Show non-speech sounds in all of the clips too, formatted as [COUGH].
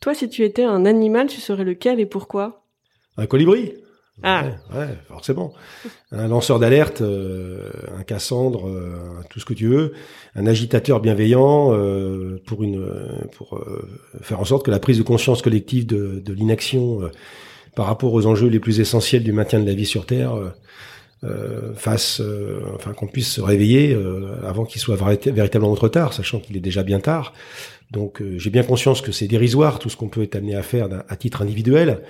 Toi, si tu étais un animal, tu serais lequel et pourquoi? Un colibri. Ah. Ouais, forcément. Un lanceur d'alerte, euh, un Cassandre, euh, tout ce que tu veux, un agitateur bienveillant euh, pour une pour faire en sorte que la prise de conscience collective de, de l'inaction par rapport aux enjeux les plus essentiels du maintien de la vie sur Terre fasse, enfin qu'on puisse se réveiller avant qu'il soit véritablement trop tard, sachant qu'il est déjà bien tard. Donc j'ai bien conscience que c'est dérisoire tout ce qu'on peut être amené à faire à titre individuel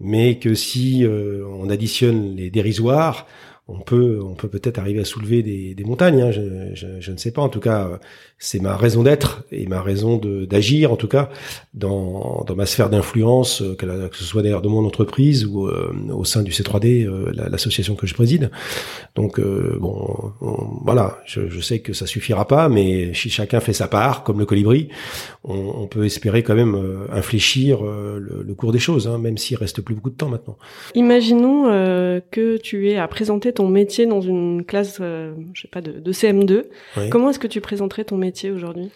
mais que si euh, on additionne les dérisoires, on peut on peut peut-être arriver à soulever des, des montagnes. Hein, je, je, je, ne sais pas. En tout cas, c'est ma raison d'être et ma raison d'agir, en tout cas, dans, dans ma sphère d'influence, euh, que, ce soit d'ailleurs de mon entreprise ou euh, au sein du C3D, euh, l'association que je préside. Donc, bon, voilà, je, je, sais que ça suffira pas, mais si chacun fait sa part, comme le colibri, on, on peut espérer quand même infléchir le, le, cours des choses, hein, même s'il reste plus beaucoup de temps maintenant. Imaginons que tu aies à présenter ton métier dans une classe, je sais pas, de, de CM2. Comment est-ce que tu présenterais ton métier aujourd'hui?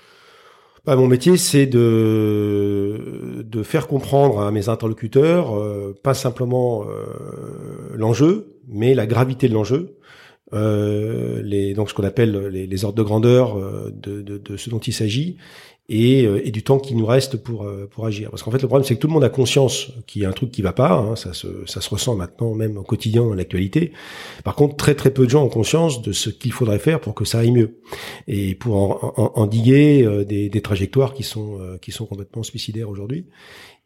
Bah, mon métier, c'est de de faire comprendre à mes interlocuteurs euh, pas simplement euh, l'enjeu, mais la gravité de l'enjeu, euh, les donc ce qu'on appelle les, les, ordres de grandeur de, de, de ce dont il s'agit, et, euh, et, du temps qui nous reste pour euh, pour agir. Parce qu'en fait, le problème, c'est que tout le monde a conscience qu'il y a un truc qui va pas. Hein, ça se ça se ressent maintenant même au quotidien dans l'actualité. Par contre, très très peu de gens ont conscience de ce qu'il faudrait faire pour que ça aille mieux et pour en, endiguer euh, des, des, trajectoires qui sont qui sont complètement suicidaires aujourd'hui.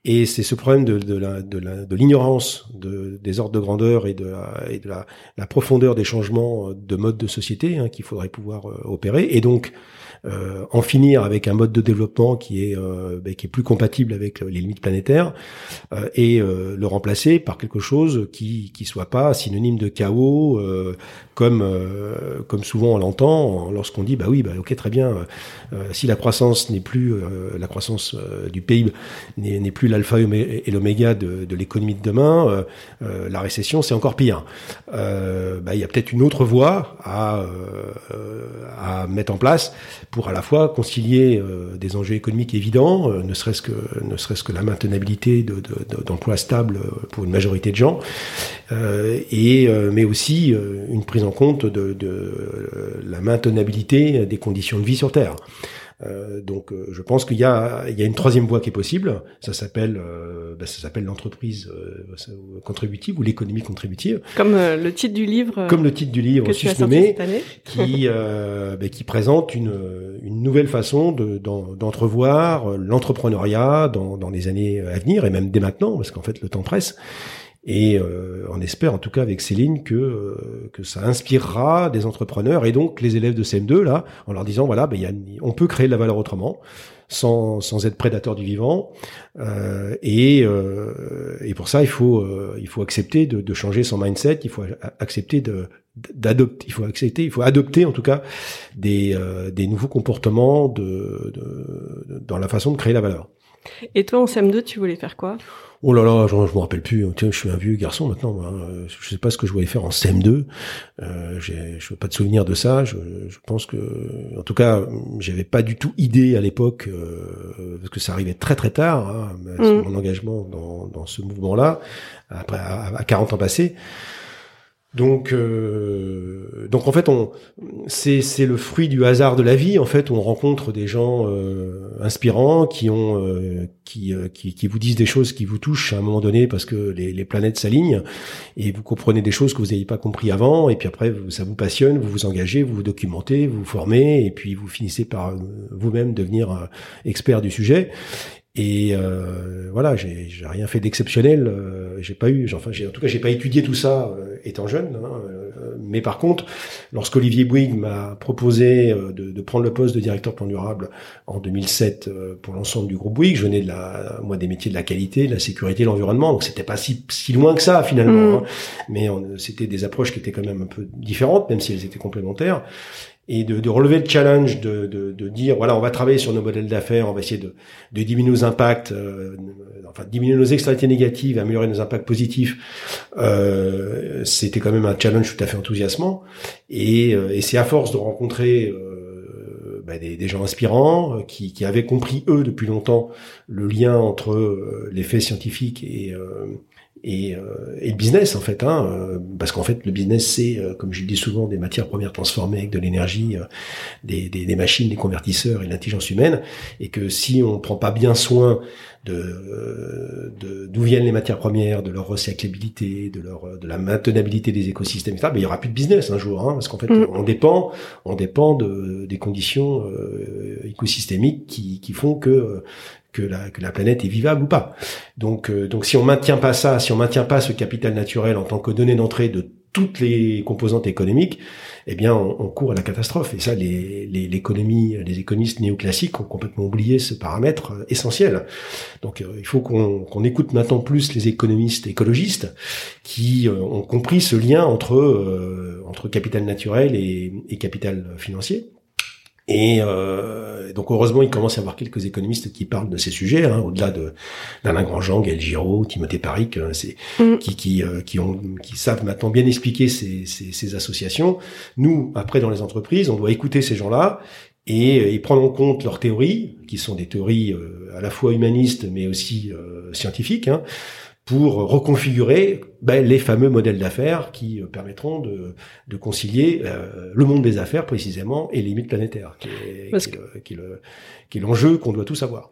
Et c'est ce problème de, de, la, de, l'ignorance de, des ordres de grandeur et de, la, et de la, la profondeur des changements de mode de société hein, qu'il faudrait pouvoir opérer. Et donc, euh, en finir avec un mode de développement qui est euh, ben, qui est plus compatible avec les limites planétaires euh, et le remplacer par quelque chose qui qui soit pas synonyme de chaos comme comme souvent on l'entend lorsqu'on dit bah oui bah ok très bien si la croissance n'est plus la croissance du PIB n'est plus l'alpha et l'oméga de, de l'économie de demain la récession c'est encore pire. Bah, il y a peut-être une autre voie à à mettre en place pour à la fois concilier euh, des enjeux économiques évidents, euh, ne serait-ce que la maintenabilité d'emplois de, stables euh, pour une majorité de gens, et mais aussi une prise en compte de la maintenabilité des conditions de vie sur Terre. Euh, donc, euh, je pense qu'il y a, il y a une troisième voie qui est possible. Ça s'appelle, euh, bah, ça s'appelle l'entreprise contributive ou l'économie contributive. Comme le titre du livre. Comme le titre du livre susnommé, qui [LAUGHS] bah, qui présente une, une nouvelle façon de, d'entrevoir l'entrepreneuriat dans, dans les années à venir et même dès maintenant, parce qu'en fait le temps presse. Et euh, on espère en tout cas avec Céline que euh, que ça inspirera des entrepreneurs et donc les élèves de CM2 là, en leur disant voilà, ben, y a, on peut créer de la valeur autrement, sans, sans être prédateur du vivant. Euh, et, euh, et pour ça, il faut euh, il faut accepter de, de, changer son mindset. Il faut accepter de d'adopter. Il faut accepter. Il faut adopter en tout cas des des nouveaux comportements de, de, dans la façon de créer la valeur. Et toi, en CM2, tu voulais faire quoi? Oh là là, je, je me rappelle plus. Tiens, je suis un vieux garçon maintenant. Hein. Je sais pas ce que je voulais faire en CM2. Euh, je n'ai pas de souvenir de ça. Je, je, pense que, en tout cas, j'avais pas du tout idée à l'époque euh, parce que ça arrivait très très tard. Hein, mm. Mon engagement dans, dans ce mouvement-là, après à, à 40 ans passés. Donc, euh, donc en fait, on, c'est, c'est le fruit du hasard de la vie. En fait, on rencontre des gens euh, inspirants qui ont, euh, qui, qui, qui, vous disent des choses qui vous touchent à un moment donné parce que les, les planètes s'alignent et vous comprenez des choses que vous n'aviez pas compris avant. Et puis après, ça vous passionne, vous vous engagez, vous vous documentez, vous vous formez et puis vous finissez par vous-même devenir expert du sujet. Et euh, voilà, j'ai rien fait d'exceptionnel. Euh, j'ai pas eu, enfin, en tout cas, j'ai pas étudié tout ça euh, étant jeune. Hein, euh, mais par contre, lorsque Olivier Bouygues m'a proposé de, de, prendre le poste de directeur plan durable en 2007 pour l'ensemble du groupe Bouygues, je venais de la, moi, des métiers de la qualité, de la sécurité, de l'environnement. Donc, c'était pas si, si loin que ça finalement. Mmh. Hein. Mais c'était des approches qui étaient quand même un peu différentes, même si elles étaient complémentaires et de, de, relever le challenge de, de, de, dire voilà on va travailler sur nos modèles d'affaires, on va essayer de, de diminuer nos impacts, euh, enfin diminuer nos externalités négatives, améliorer nos impacts positifs. Euh, C'était quand même un challenge tout à fait enthousiasmant et, euh, et c'est à force de rencontrer euh, bah, des, gens inspirants euh, qui, qui, avaient compris eux depuis longtemps le lien entre les faits scientifiques et et, euh, et, le business en fait, hein, euh, parce qu'en fait le business c'est, euh, comme je le dis souvent, des matières premières transformées avec de l'énergie, des, des, des, machines, des convertisseurs et l'intelligence humaine, et que si on prend pas bien soin de d'où viennent les matières premières, de leur recyclabilité, de leur de la maintenabilité des écosystèmes, etc., ben, il y aura plus de business un jour, hein, parce qu'en fait mm. on dépend on dépend de, des conditions écosystémiques qui, qui font que que la, que la planète est vivable ou pas. Donc, euh, donc si on maintient pas ça, si on maintient pas ce capital naturel en tant que donnée d'entrée de toutes les composantes économiques, eh bien, on, court à la catastrophe. Et ça, les, les, l'économie, les économistes néoclassiques ont complètement oublié ce paramètre euh, essentiel. Donc, euh, il faut qu'on, qu'on écoute maintenant plus les économistes écologistes qui ont compris ce lien entre entre capital naturel et, et capital financier. Et euh, donc heureusement, il commence à y avoir quelques économistes qui parlent de ces sujets, hein, au-delà de d'Alain Grandjean, Gaël Giraud, Timothée Paric, euh, c'est mm. qui qui euh, qui ont qui savent maintenant bien expliquer ces, ces, ces, associations. Nous, après dans les entreprises, on doit écouter ces gens-là et, et prendre en compte leurs théories, qui sont des théories à la fois humanistes mais aussi scientifiques. Hein, pour reconfigurer ben, les fameux modèles d'affaires qui euh, permettront de, de concilier euh, le monde des affaires précisément et les limites planétaires, qui est, l'enjeu qu'on doit tous avoir.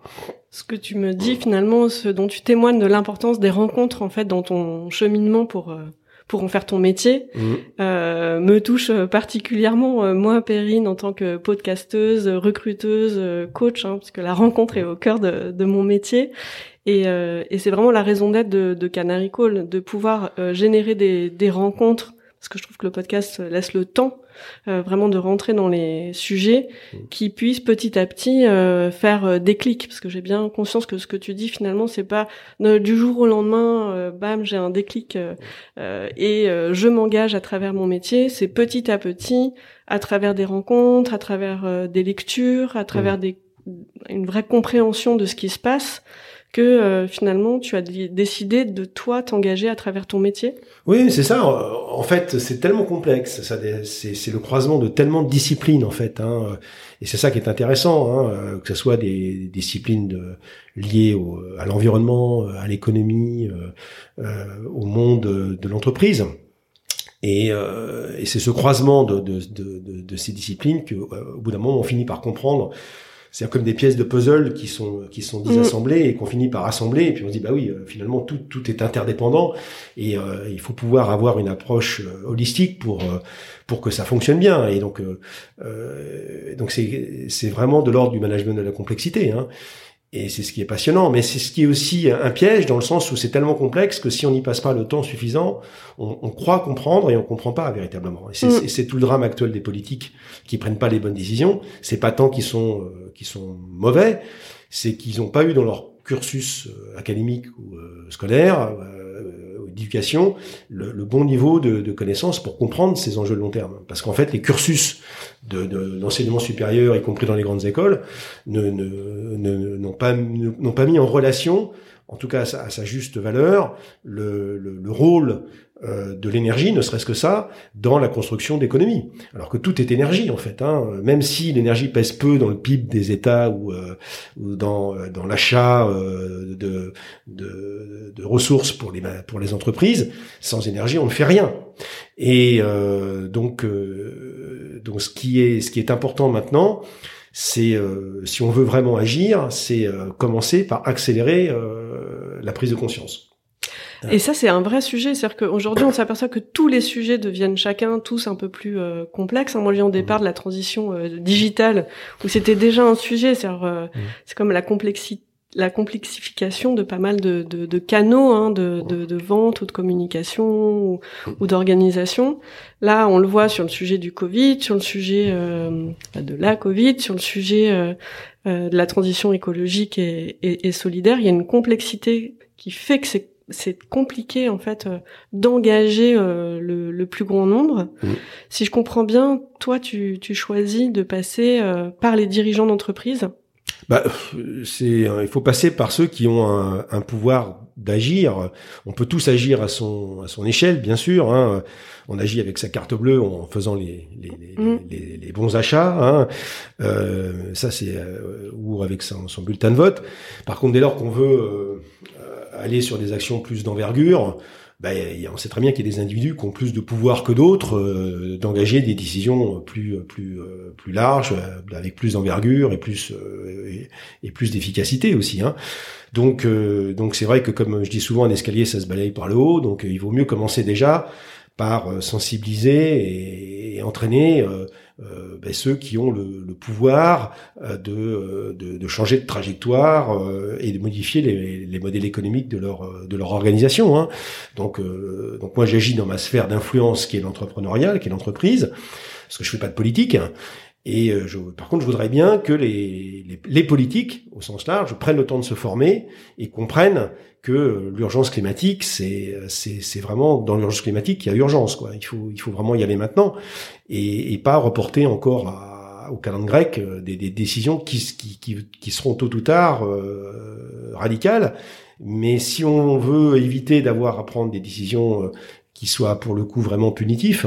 Ce que tu me dis finalement, ce dont tu témoignes de l'importance des rencontres en fait dans ton cheminement pour euh, pour en faire ton métier, mmh. euh, me touche particulièrement moi, Perrine, en tant que podcasteuse, recruteuse, coach, hein, parce que la rencontre est au cœur de, de mon métier. Et, euh, et c'est vraiment la raison d'être de, de, Canary Call, de pouvoir euh, générer des, des, rencontres, parce que je trouve que le podcast laisse le temps euh, vraiment de rentrer dans les sujets mmh. qui puissent petit à petit euh, faire des clics, parce que j'ai bien conscience que ce que tu dis finalement, c'est pas du jour au lendemain, bam, j'ai un déclic et je m'engage à travers mon métier. C'est petit à petit, à travers des rencontres, à travers des lectures, à travers mmh. des une vraie compréhension de ce qui se passe que euh, finalement tu as décidé de toi t'engager à travers ton métier? Oui, c'est ça. En fait, c'est tellement complexe. Ça, c'est le croisement de tellement de disciplines en fait. Hein. Et c'est ça qui est intéressant, hein, que ce soit des, disciplines liées à l'environnement, à l'économie, euh, euh au monde de l'entreprise. Et, euh, c'est ce croisement de, de, ces disciplines que, au bout d'un moment, on finit par comprendre c'est comme des pièces de puzzle qui sont qui sont disassemblées et qu'on finit par assembler et puis on se dit bah oui euh, finalement tout tout est interdépendant et euh, il faut pouvoir avoir une approche euh, holistique pour pour que ça fonctionne bien et donc donc c'est c'est vraiment de l'ordre du management de la complexité hein. Et c'est ce qui est passionnant, mais c'est ce qui est aussi un piège dans le sens où c'est tellement complexe que si on n'y passe pas le temps suffisant, on, on croit comprendre et on comprend pas véritablement. Et c'est mm. tout le drame actuel des politiques qui prennent pas les bonnes décisions. C'est pas tant qu'ils sont euh, qu'ils sont mauvais, c'est qu'ils n'ont pas eu dans leur cursus euh, académique ou euh, scolaire d'éducation le, bon niveau de, de connaissance pour comprendre ces enjeux de long terme. Parce qu'en fait, les cursus de, d'enseignement supérieur, y compris dans les grandes écoles, ne, n'ont pas, n'ont pas mis en relation en tout cas à sa, juste valeur, le, le, rôle euh, de l'énergie, ne serait-ce que ça, dans la construction d'économies. Alors que tout est énergie en fait. Hein. Même si l'énergie pèse peu dans le PIB des États ou, euh, ou dans, euh, dans l'achat de, de, de, ressources pour les, pour les entreprises, sans énergie on ne fait rien. Et donc, donc ce qui est ce qui est important maintenant, c'est euh, si on veut vraiment agir, c'est euh, commencer par accélérer euh, la prise de conscience. Et ça, c'est un vrai sujet. C'est-à-dire qu'aujourd'hui, on s'aperçoit que tous les sujets deviennent chacun tous un peu plus complexes. Moi, je viens au départ de la transition digitale, où c'était déjà un sujet. C'est-à-dire, mmh. c'est comme la complexité la complexification de pas mal de, de, de canaux hein, de, de, vente ou de communication ou, d'organisation. Là, on le voit sur le sujet du Covid, sur le sujet euh, de la Covid, sur le sujet euh, euh, de la transition écologique et, et, et, solidaire. Il y a une complexité qui fait que c'est c'est compliqué en fait d'engager le, le, plus grand nombre. Mmh. Si je comprends bien, toi tu, tu choisis de passer par les dirigeants d'entreprise bah, c'est, il faut passer par ceux qui ont un, un pouvoir d'agir. On peut tous agir à son à son échelle, bien sûr. Hein. On agit avec sa carte bleue en faisant les les, les, mm. les, les bons achats. Hein. Euh, ça, c'est euh, ou avec son, son, bulletin de vote. Par contre, dès lors qu'on veut euh, aller sur des actions plus d'envergure, ben, on sait très bien qu'il y a des individus qui ont plus de pouvoir que d'autres euh, d'engager des décisions plus plus euh, plus larges, euh, avec plus d'envergure et plus et, plus d'efficacité aussi. Hein. Donc donc c'est vrai que comme je dis souvent, un escalier ça se balaye par le haut, donc il vaut mieux commencer déjà par sensibiliser et, entraîner euh, ben, ceux qui ont le, le pouvoir euh, de, euh, de, de, changer de trajectoire et de modifier les, les, modèles économiques de leur, de leur organisation. Hein. Donc, donc moi j'agis dans ma sphère d'influence qui est l'entrepreneurial, qui est l'entreprise, parce que je fais pas de politique. Et je, par contre, je voudrais bien que les, les, les, politiques, au sens large, prennent le temps de se former et comprennent que l'urgence climatique, c'est c'est vraiment dans l'urgence climatique qu'il y a urgence. Quoi. Il faut il faut vraiment y aller maintenant et, et pas reporter encore à, au calendrier grec euh, des, des décisions qui, qui, qui, qui, seront tôt ou tard euh, radicales. Mais si on veut éviter d'avoir à prendre des décisions euh, qui soient pour le coup vraiment punitifs,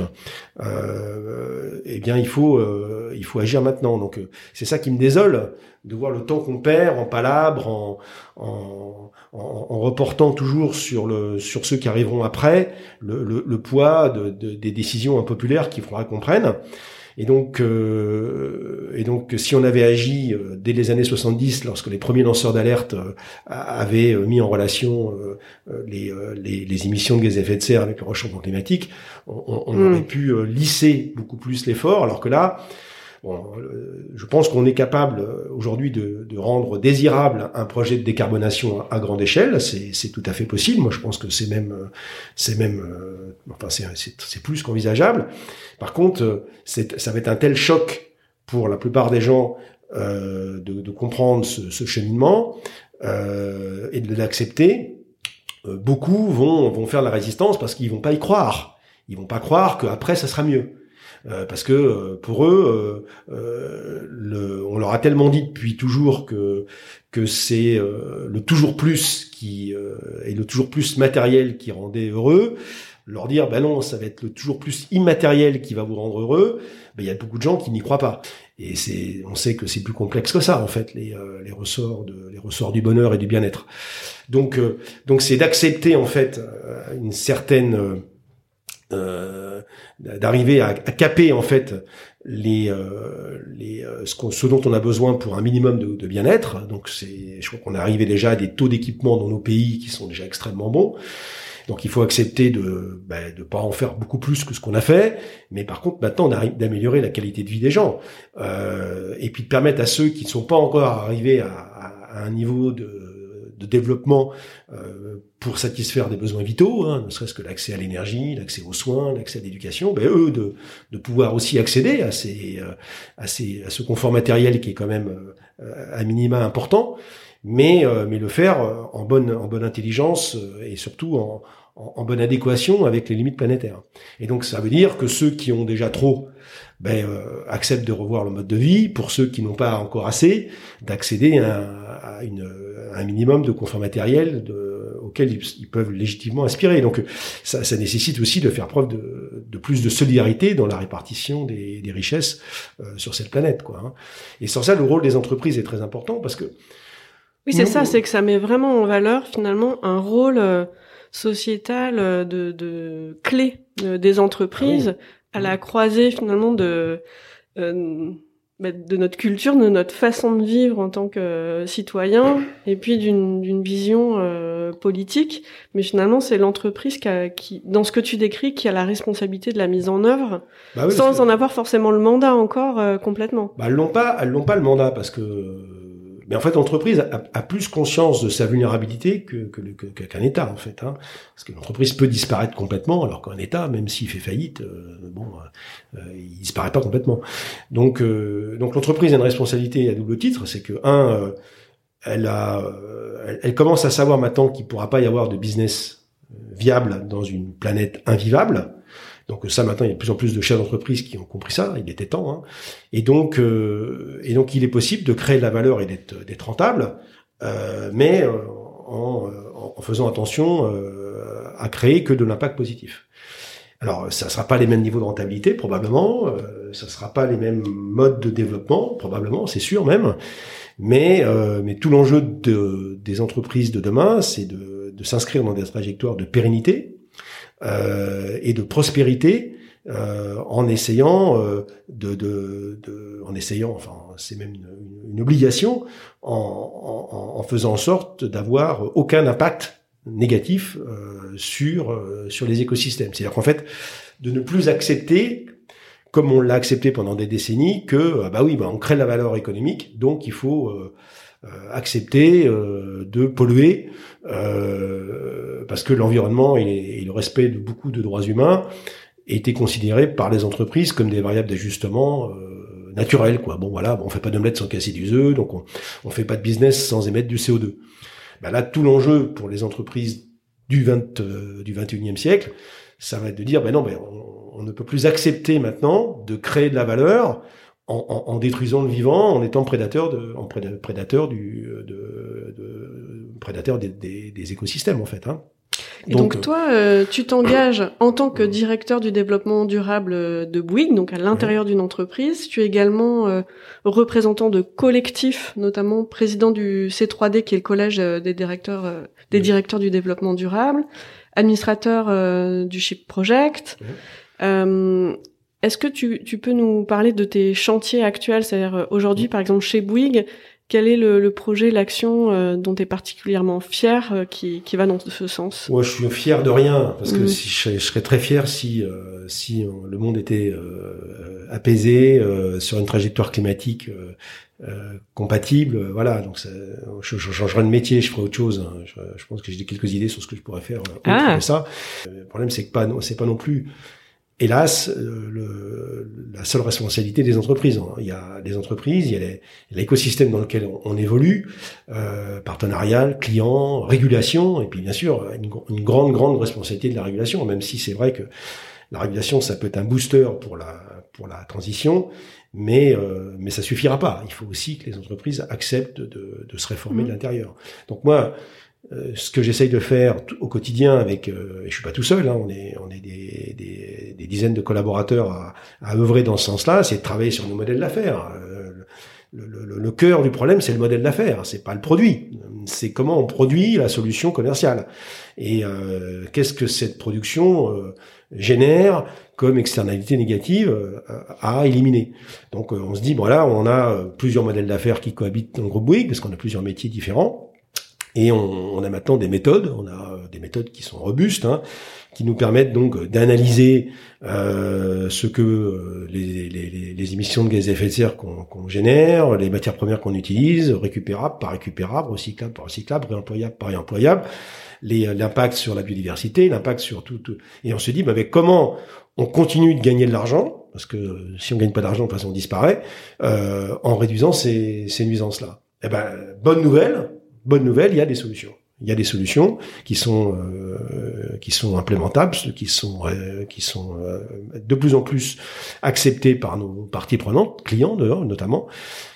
euh, eh bien il faut euh, il faut agir maintenant. Donc c'est ça qui me désole de voir le temps qu'on perd en palabres, en, en, reportant toujours sur le sur ceux qui arriveront après le, le, poids de, de, des décisions impopulaires qu'il faudra qu'on prenne. Et donc, euh, et donc, si on avait agi euh, dès les années 70, lorsque les premiers lanceurs d'alerte euh, avaient mis en relation les, les, les, émissions de gaz à effet de serre avec le réchauffement climatique, on, on mm. aurait pu lisser beaucoup plus l'effort, alors que là, Bon, euh, je pense qu'on est capable euh, aujourd'hui de, de, rendre désirable un projet de décarbonation à, grande échelle. C'est tout à fait possible. Moi, je pense que c'est même, euh, c'est même, enfin, c'est plus qu'envisageable. Par contre, ça va être un tel choc pour la plupart des gens euh, de, de, comprendre ce, ce cheminement euh, et de l'accepter. beaucoup vont, vont faire la résistance parce qu'ils vont pas y croire. Ils vont pas croire qu'après ça sera mieux. Euh, parce que euh, pour eux, euh, le, on leur a tellement dit depuis toujours que que c'est le toujours plus qui et le toujours plus matériel qui rendait heureux. Leur dire ben non, ça va être le toujours plus immatériel qui va vous rendre heureux. Ben il y a beaucoup de gens qui n'y croient pas. Et c'est, on sait que c'est plus complexe que ça en fait les, les ressorts de les ressorts du bonheur et du bien-être. Donc donc c'est d'accepter en fait une certaine euh, d'arriver à, à, caper en fait les, euh, les euh, ce, ce, dont on a besoin pour un minimum de, de bien-être. Donc c'est, je crois qu'on est arrivé déjà à des taux d'équipement dans nos pays qui sont déjà extrêmement bons. Donc il faut accepter de ben, de pas en faire beaucoup plus que ce qu'on a fait, mais par contre maintenant on arrive d'améliorer la qualité de vie des gens euh, et puis de permettre à ceux qui ne sont pas encore arrivés à, à, à un niveau de de développement euh, pour satisfaire des besoins vitaux, hein, ne serait-ce que l'accès à l'énergie, l'accès aux soins, l'accès à l'éducation, ben eux de, de pouvoir aussi accéder à ces, euh, à ces à ce confort matériel qui est quand même euh, à minima important, mais mais le faire en bonne en bonne intelligence et surtout en en, bonne adéquation avec les limites planétaires. Et donc ça veut dire que ceux qui ont déjà trop ben, euh, acceptent de revoir le mode de vie, pour ceux qui n'ont pas encore assez, d'accéder à, une, un minimum de confort matériel de, auquel ils, peuvent légitimement aspirer. Donc ça, ça, nécessite aussi de faire preuve de, de, plus de solidarité dans la répartition des, des richesses euh, sur cette planète. Quoi, hein. Et sans ça, le rôle des entreprises est très important parce que... Oui, c'est ça, c'est que ça met vraiment en valeur finalement un rôle... Euh, sociétale euh, de, de clé euh, des entreprises ah à la croisée finalement de euh, bah, de notre culture, de notre façon de vivre en tant que citoyen, et puis d'une vision politique. Mais finalement, c'est l'entreprise qui, qui, dans ce que tu décris, qui a la responsabilité de la mise en œuvre, bah sans en avoir forcément le mandat encore complètement. Bah, elles l'ont pas, elles l'ont pas le mandat parce que mais en fait, l'entreprise a, plus conscience de sa vulnérabilité que, qu'un État, en fait. Hein. Parce que l'entreprise peut disparaître complètement, alors qu'un État, même s'il fait faillite, euh, bon, euh, il disparaît pas complètement. Donc, euh, donc l'entreprise a une responsabilité à double titre, c'est que un, euh, elle elle, commence à savoir maintenant qu'il pourra pas y avoir de business viable dans une planète invivable. Donc ça, maintenant, il y a de plus en plus de chefs d'entreprise qui ont compris ça. Il était temps. Hein. Et donc, euh, et donc, il est possible de créer de la valeur et d'être d'être rentable, euh, mais euh, en, en, faisant attention à créer que de l'impact positif. Alors, ça ne sera pas les mêmes niveaux de rentabilité, probablement. Euh, ça ne sera pas les mêmes modes de développement, probablement, c'est sûr même. Mais, mais tout l'enjeu de, des entreprises de demain, c'est de, de s'inscrire dans des trajectoires de pérennité, euh, et de prospérité euh, en essayant euh, de, de, de, en essayant, enfin c'est même une, obligation, en, en, en, faisant en sorte d'avoir aucun impact négatif euh, sur euh, sur les écosystèmes. C'est-à-dire qu'en fait, de ne plus accepter comme on l'a accepté pendant des décennies, que bah oui, bah on crée la valeur économique, donc il faut euh, euh, accepter euh, de polluer euh, parce que l'environnement et, le respect de beaucoup de droits humains étaient considérés par les entreprises comme des variables d'ajustement naturelles. Quoi. Bon voilà, on fait pas d'omelette sans casser du œuf, donc on, on fait pas de business sans émettre du CO2. Ben là, tout l'enjeu pour les entreprises du 20 du 21e siècle, ça va être de dire ben non, ben on, ne peut plus accepter maintenant de créer de la valeur en, en, détruisant le vivant, en étant prédateur de, en prédateur du, de, de prédateur des, des, des, écosystèmes en fait. Hein. Et donc, toi, euh, tu t'engages en tant que directeur du développement durable de Bouygues, donc à l'intérieur d'une entreprise. Tu es également euh, représentant de collectifs, notamment président du C3D, qui est le collège euh, des directeurs, des directeurs du développement durable, administrateur du Ship Project. Est-ce que tu, tu, peux nous parler de tes chantiers actuels? C'est-à-dire euh, aujourd'hui, par exemple, chez Bouygues, quel est le, le projet, l'action euh, dont tu es particulièrement fier euh, qui, qui, va dans ce sens? Moi, je suis fier de rien, parce que mm. si, je, serais très fier si, si le monde était apaisé sur une trajectoire climatique compatible. Voilà, donc ça, je, je, changerais de métier, je ferais autre chose. Hein. Je, je, pense que j'ai quelques idées sur ce que je pourrais faire autre ah. ça. Le problème, c'est que pas, c'est pas non plus hélas, euh, le, la seule responsabilité des entreprises. Hein. Il y a les entreprises, il y a l'écosystème dans lequel on, évolue, euh, partenarial, client, régulation, et puis bien sûr une, une, grande, grande responsabilité de la régulation, même si c'est vrai que la régulation, ça peut être un booster pour la, pour la transition, mais, euh, mais ça suffira pas. Il faut aussi que les entreprises acceptent de, de se réformer de mmh. l'intérieur. Donc moi, ce que j'essaye de faire au quotidien avec, euh, et je suis pas tout seul, hein, on est, on est des, des, des, dizaines de collaborateurs à, à œuvrer dans ce sens-là, c'est de travailler sur nos modèles d'affaires. Euh, le, le, le, cœur du problème, c'est le modèle d'affaires, c'est pas le produit, c'est comment on produit la solution commerciale et euh, qu'est-ce que cette production génère comme externalité négative à éliminer? Donc on se dit bon là on a plusieurs modèles d'affaires qui cohabitent dans le groupe Bouygues parce qu'on a plusieurs métiers différents et on, on, a maintenant des méthodes, on a des méthodes qui sont robustes, hein, qui nous permettent donc d'analyser euh, ce que euh, les, les, les, émissions de gaz à effet de serre qu'on génère, les matières premières qu'on utilise, récupérables, pas récupérables, recyclables, pas recyclables, réemployables, pas réemployables, l'impact sur la biodiversité, l'impact sur tout, Et on se dit, bah, mais comment on continue de gagner de l'argent, parce que si on gagne pas d'argent, de toute façon on disparaît, euh, en réduisant ces, ces nuisances-là. Eh ben, bonne nouvelle, bonne nouvelle, il y a des solutions. Il y a des solutions qui sont euh, qui sont implémentables, qui sont euh, qui sont euh, de plus en plus acceptées par nos parties prenantes, clients notamment.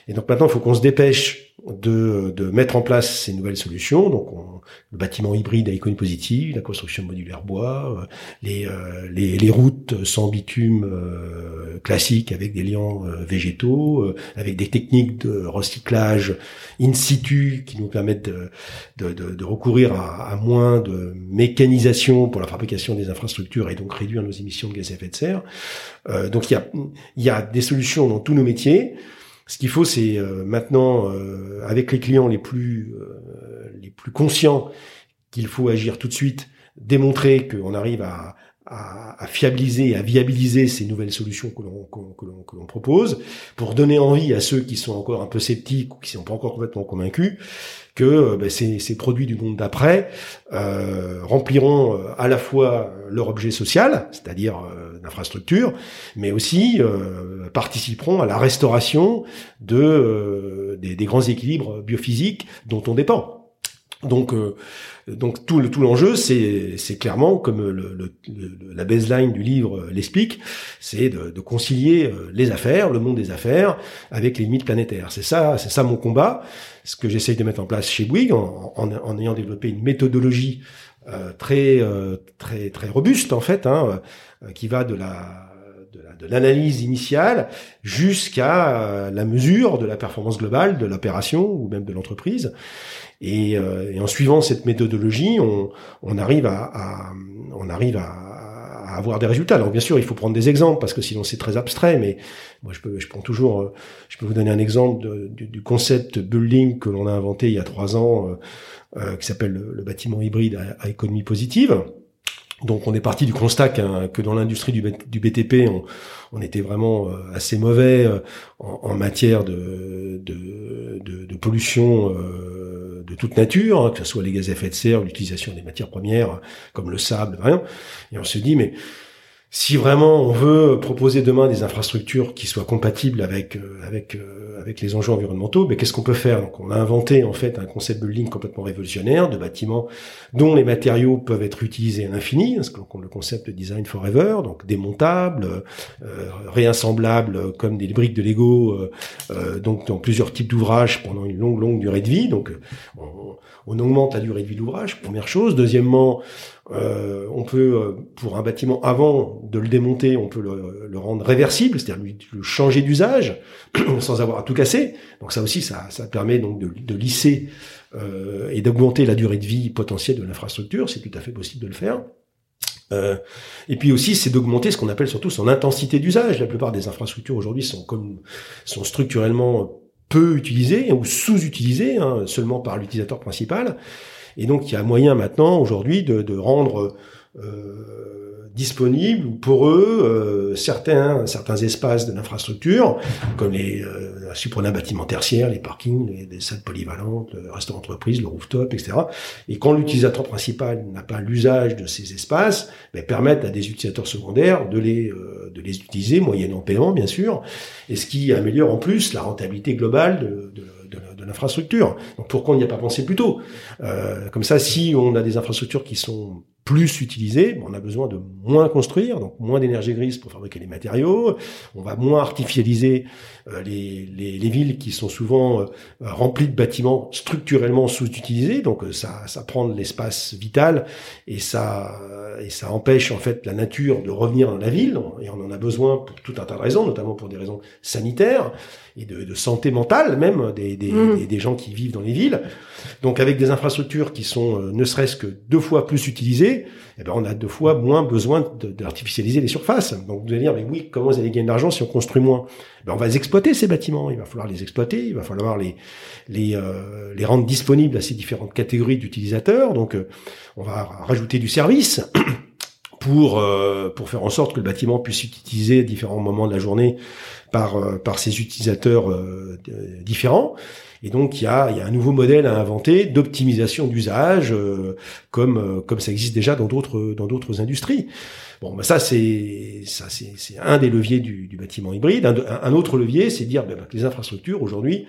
Et donc maintenant, il faut qu'on se dépêche de, de mettre en place ces nouvelles solutions. Donc, le bâtiment hybride à économie positive, la construction modulaire bois, euh, les, euh, les, les, routes sans bitume euh, classiques avec des liants végétaux, avec des techniques de recyclage in situ qui nous permettent de, de, de, de recourir à, à, moins de mécanisation pour la fabrication des infrastructures et donc réduire nos émissions de gaz à effet de serre. donc, il y a, y a des solutions dans tous nos métiers. Ce qu'il faut, c'est euh, maintenant, euh, avec les clients les plus euh, les plus conscients, qu'il faut agir tout de suite, démontrer qu'on arrive à, à, à, fiabiliser, à viabiliser ces nouvelles solutions que l'on que l'on propose, pour donner envie à ceux qui sont encore un peu sceptiques ou qui sont pas encore complètement convaincus que euh, ben, ces, ces, produits du monde d'après euh, rempliront euh, à la fois leur objet social, c'est-à-dire euh, l'infrastructure, mais aussi euh, participeront à la restauration de des, des, grands équilibres biophysiques dont on dépend. Donc donc tout le tout l'enjeu, c'est c'est clairement comme la baseline du livre l'explique, c'est de, concilier euh, les affaires, le monde des affaires, avec les limites planétaires. C'est ça, c'est ça mon combat. Ce que j'essaye de mettre en place chez Bouygues, en, ayant développé une méthodologie euh, très euh, très très robuste en fait, hein, euh, qui va de la de l'analyse initiale jusqu'à la mesure de la performance globale de l'opération ou même de l'entreprise. Et, euh, en suivant cette méthodologie, on, arrive à, on arrive à, avoir des résultats. Alors bien sûr, il faut prendre des exemples parce que sinon c'est très abstrait. Mais moi, je peux, prends toujours, euh, je peux vous donner un exemple du, du, concept building que l'on a inventé il y a trois ans, euh, euh qui s'appelle le, bâtiment hybride à économie positive. Donc on est parti du constat que dans l'industrie du, BTP, on, était vraiment euh, assez mauvais en, en matière de, pollution de toute nature, hein, que ce soit les gaz à effet de serre, l'utilisation des matières premières comme le sable, rien. Et on se dit, mais si vraiment on veut proposer demain des infrastructures qui soient compatibles avec euh, avec euh, avec les enjeux environnementaux, mais qu'est-ce qu'on peut faire? Donc on a inventé en fait un concept building complètement révolutionnaire de bâtiments dont les matériaux peuvent être utilisés à l'infini, hein, ce qu'on le concept de design forever, donc démontables, euh, comme des briques de Lego, euh, donc dans plusieurs types d'ouvrages pendant une longue longue durée de vie. Donc on, on augmente la durée de vie de l'ouvrage, première chose. Deuxièmement, euh, on peut, euh, pour un bâtiment, avant de le démonter, on peut le, rendre réversible, c'est-à-dire le changer d'usage [CLEARS THROAT] sans avoir à tout casser. Donc ça aussi, ça, ça permet donc de, lisser euh, et d'augmenter la durée de vie potentielle de l'infrastructure. C'est tout à fait possible de le faire. Euh, et puis aussi, c'est d'augmenter ce qu'on appelle surtout son intensité d'usage. La plupart des infrastructures aujourd'hui sont comme sont structurellement peu utilisé ou sous-utilisé hein, seulement par l'utilisateur principal. Et donc il y a moyen maintenant aujourd'hui de, de, rendre euh, disponibles ou pour eux euh, certains certains espaces de l'infrastructure comme les euh, un bâtiment tertiaire, les parkings, les, les, salles polyvalentes, le restaurant entreprise, le rooftop, etc. Et quand l'utilisateur principal n'a pas l'usage de ces espaces, ben, permettent à des utilisateurs secondaires de les euh, de les utiliser moyennant paiement bien sûr, et ce qui améliore en plus la rentabilité globale de, de de, l'infrastructure. Donc pourquoi on n'y a pas pensé plus tôt? Euh, Comme ça, si on a des infrastructures qui sont plus utilisé, on a besoin de moins construire, donc moins d'énergie grise pour fabriquer les matériaux. On va moins artificialiser euh, les, les, les, villes qui sont souvent euh, remplies de bâtiments structurellement sous-utilisés. Donc euh, ça, ça prend de l'espace vital et ça, et ça empêche en fait la nature de revenir dans la ville. Et on en a besoin pour tout un tas de raisons, notamment pour des raisons sanitaires et de, de santé mentale même des, des, mmh. des, des, gens qui vivent dans les villes. Donc avec des infrastructures qui sont ne serait-ce que deux fois plus utilisées, eh ben, on a deux fois moins besoin d'artificialiser les surfaces. Donc vous allez dire, mais oui, comment vous allez gagner de l'argent si on construit moins? Ben, On va exploiter ces bâtiments, il va falloir les exploiter, il va falloir les, les, euh, les rendre disponibles à ces différentes catégories d'utilisateurs. Donc euh, on va rajouter du service. [CLEARS THROAT] pour euh, pour faire en sorte que le bâtiment puisse s'utiliser à différents moments de la journée par par ses utilisateurs différents et donc il y a, y a un nouveau modèle à inventer d'optimisation d'usage, euh, comme euh, comme ça existe déjà dans d'autres dans d'autres industries. Bon, bah ça c'est ça c'est, c'est un des leviers du, du bâtiment hybride. Un, autre levier, c'est dire ben, que les infrastructures aujourd'hui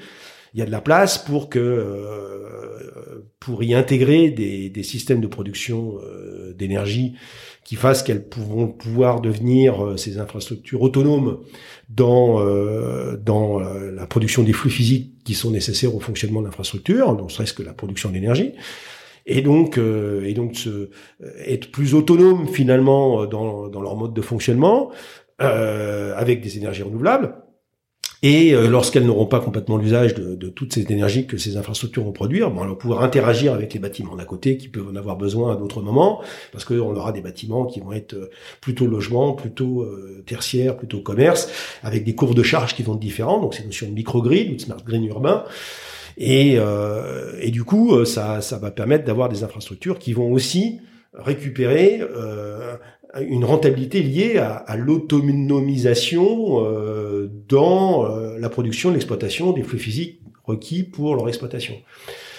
il y a de la place pour que euh, pour y intégrer des, des systèmes de production euh, d'énergie qui fassent qu'elles pourront pouvoir devenir euh, ces infrastructures autonomes dans dans la production des flux physiques qui sont nécessaires au fonctionnement de l'infrastructure, donc serait-ce que la production d'énergie. Et donc et donc se, être plus autonome finalement dans, dans leur mode de fonctionnement euh, avec des énergies renouvelables et euh, lorsqu'elles n'auront pas complètement l'usage de, de, toute cette énergie que ces infrastructures vont produire, bon, elles vont pouvoir interagir avec les bâtiments d'à côté qui peuvent en avoir besoin à d'autres moments, parce qu'on aura des bâtiments qui vont être euh, plutôt logements, plutôt euh, tertiaires, plutôt commerce, avec des courbes de charge qui vont être différentes. Donc c'est une notion de microgrid ou de smart grid urbain. Et, euh, et du coup, ça, ça va permettre d'avoir des infrastructures qui vont aussi récupérer euh, une rentabilité liée à, à l'autonomisation euh, dans euh, la production, l'exploitation des flux physiques requis pour leur exploitation.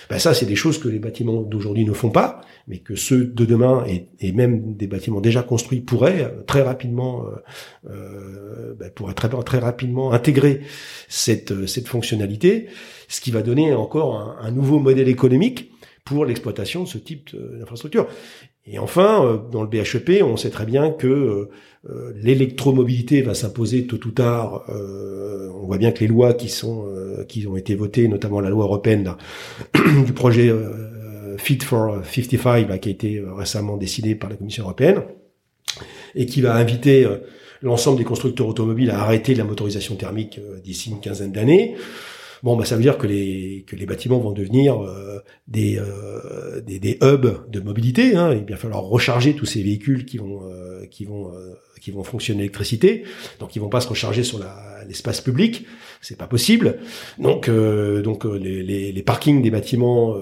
Ben ça, c'est des choses que les bâtiments d'aujourd'hui ne font pas, mais que ceux de demain et, et même des bâtiments déjà construits pourraient euh, très rapidement, euh, ben pourraient très, très rapidement intégrer cette, cette fonctionnalité, ce qui va donner encore un nouveau modèle économique pour l'exploitation de ce type d'infrastructure. Et enfin, euh, dans le BHEP, on sait très bien que euh, euh, l'électromobilité va s'imposer tôt ou tard. on voit bien que les lois qui sont qui ont été votées, notamment la loi européenne [COUGHS] du projet Fit for 55, qui a été récemment décidé par la Commission européenne, et qui va inviter l'ensemble des constructeurs automobiles à arrêter la motorisation thermique d'ici une quinzaine d'années. Bon, bah, ça veut dire que les que les bâtiments vont devenir euh, des, euh, des, hubs de mobilité. Hein. Il va falloir recharger tous ces véhicules qui vont euh, qui vont qui vont fonctionner l'électricité. Donc, ils vont pas se recharger sur l'espace public. C'est pas possible. Donc, donc les, les, les, parkings des bâtiments,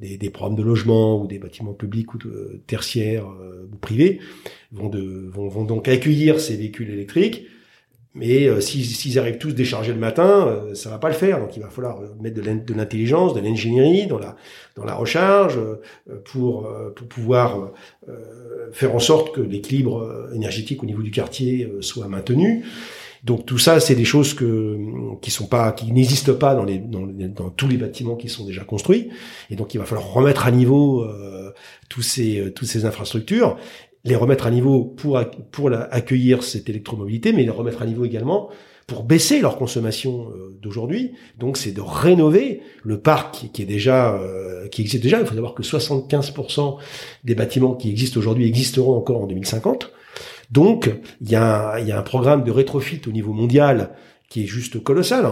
des, des, programmes de logement ou des bâtiments publics ou tertiaires ou privés vont, de, vont, vont donc accueillir ces véhicules électriques mais euh, s'ils arrivent tous déchargés le matin, euh, ça va pas le faire. Donc il va falloir euh, mettre de l'intelligence, de l'ingénierie dans la dans la recharge euh, pour pour pouvoir faire en sorte que l'équilibre énergétique au niveau du quartier soit maintenu. Donc tout ça, c'est des choses que qui sont pas, qui n'existent pas dans les dans, dans, tous les bâtiments qui sont déjà construits. Et donc il va falloir remettre à niveau euh, tous ces toutes ces infrastructures les remettre à niveau pour, pour accueillir cette électromobilité, mais les remettre à niveau également pour baisser leur consommation euh, d'aujourd'hui. Donc c'est de rénover le parc qui, est déjà euh, qui existe déjà. Il faut savoir que 75% des bâtiments qui existent aujourd'hui existeront encore en 2050. Donc il y a, il y a un programme de rétrofit au niveau mondial qui est juste colossal.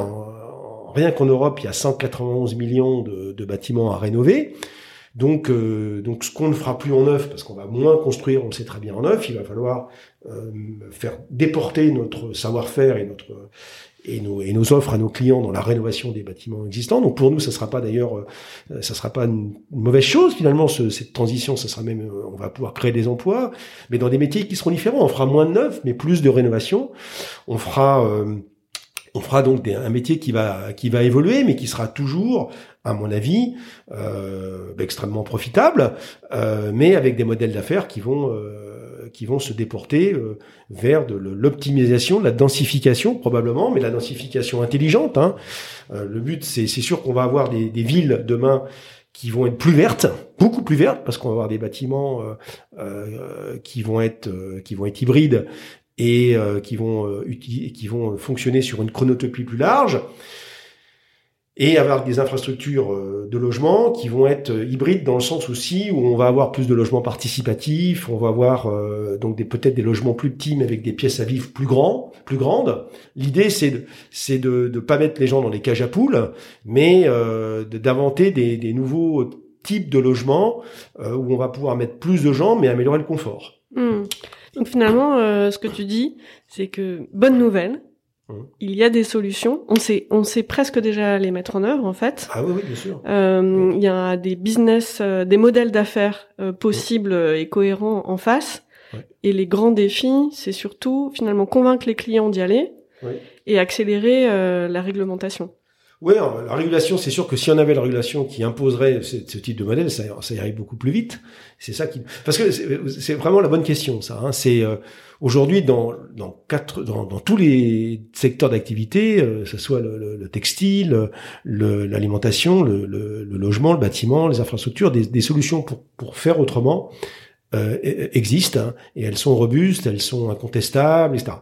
rien qu'en Europe, il y a 191 millions de bâtiments à rénover. Donc, euh, donc ce qu'on ne fera plus en neuf, parce qu'on va moins construire, on le sait très bien en neuf, il va falloir euh, faire déporter notre savoir-faire et notre et nos, et nos offres à nos clients dans la rénovation des bâtiments existants. Donc pour nous, ça sera pas d'ailleurs, euh, ça sera pas une, mauvaise chose finalement ce, cette transition. Ça sera même, on va pouvoir créer des emplois, mais dans des métiers qui seront différents. On fera moins de neuf, mais plus de rénovation. On fera on fera donc un métier qui va qui va évoluer, mais qui sera toujours à mon avis, euh, extrêmement profitable, euh, mais avec des modèles d'affaires qui vont euh, qui vont se déporter euh, vers de l'optimisation, de la densification probablement, mais la densification intelligente. Hein. Euh, le but, c'est sûr qu'on va avoir des, des, villes demain qui vont être plus vertes, beaucoup plus vertes, parce qu'on va avoir des bâtiments qui vont être qui vont être hybrides et qui vont qui vont fonctionner sur une chronotopie plus large et avoir des infrastructures euh, de logement qui vont être euh, hybrides dans le sens aussi où on va avoir plus de logements participatifs, on va avoir euh, donc des peut-être des logements plus petits mais avec des pièces à vivre plus grands, plus grandes. L'idée c'est de c'est de de pas mettre les gens dans les cages à poules, mais euh, d'inventer des, des nouveaux types de logements où on va pouvoir mettre plus de gens mais améliorer le confort. Hmm. Donc finalement, ce que tu dis, c'est que bonne nouvelle. Il y a des solutions. On sait, on sait presque déjà les mettre en œuvre en fait. Ah oui, oui bien sûr. Euh, il y a des business, euh, des modèles d'affaires euh, possibles et cohérents en face. Et les grands défis, c'est surtout finalement convaincre les clients d'y aller et accélérer la réglementation. Oui, la régulation, c'est sûr que si on avait la régulation qui imposerait ce, type de modèle, ça, ça irait beaucoup plus vite. C'est ça qui, parce que c'est vraiment la bonne question, ça. Hein. C'est euh, aujourd'hui dans dans quatre dans, dans tous les secteurs d'activité, euh, que ce soit le, le, textile, l'alimentation, le, le, logement, le bâtiment, les infrastructures, des, des solutions pour pour faire autrement euh, existent hein, et elles sont robustes, elles sont incontestables, etc.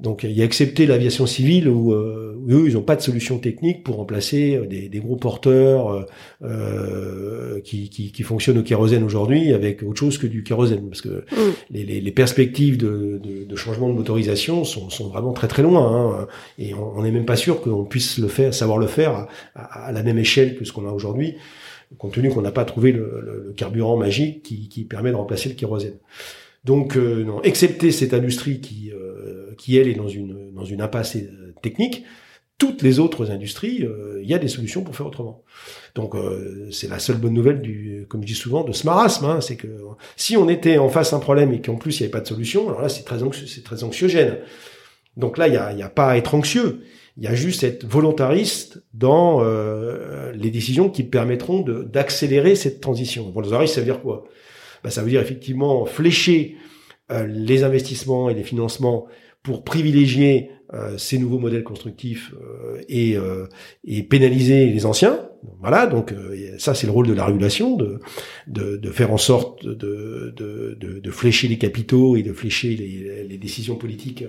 Donc il y a excepté l'aviation civile où, euh, eux ils n'ont pas de solution technique pour remplacer euh, des, des gros porteurs euh, qui, qui, qui, fonctionnent au kérosène aujourd'hui avec autre chose que du kérosène parce que mm. les, les, les, perspectives de, de, de, changement de motorisation sont, sont, vraiment très très loin hein, et on n'est même pas sûr qu'on puisse le faire, savoir le faire à, à, la même échelle que ce qu'on a aujourd'hui compte tenu qu'on n'a pas trouvé le, le, le, carburant magique qui, qui permet de remplacer le kérosène. Donc, euh, non, excepté cette industrie qui, euh, qui elle est dans une dans une impasse euh, technique, toutes les autres industries, il y a des solutions pour faire autrement. Donc, c'est la seule bonne nouvelle du, comme je dis souvent, de ce marasme. Hein, c'est que si on était en face d'un problème et qu'en plus il n'y avait pas de solution, alors là c'est très c'est très anxiogène. Donc là, il y a, y a pas à être anxieux. Il y a juste être volontariste dans les décisions qui permettront d'accélérer cette transition. Volontariste, ça veut dire quoi? Bah, ça veut dire effectivement flécher euh, les investissements et les financements pour privilégier euh, ces nouveaux modèles constructifs euh, et, et pénaliser les anciens. Voilà, donc ça c'est le rôle de la régulation, de, de, de faire en sorte de, de, de, flécher les capitaux et de flécher les, les décisions politiques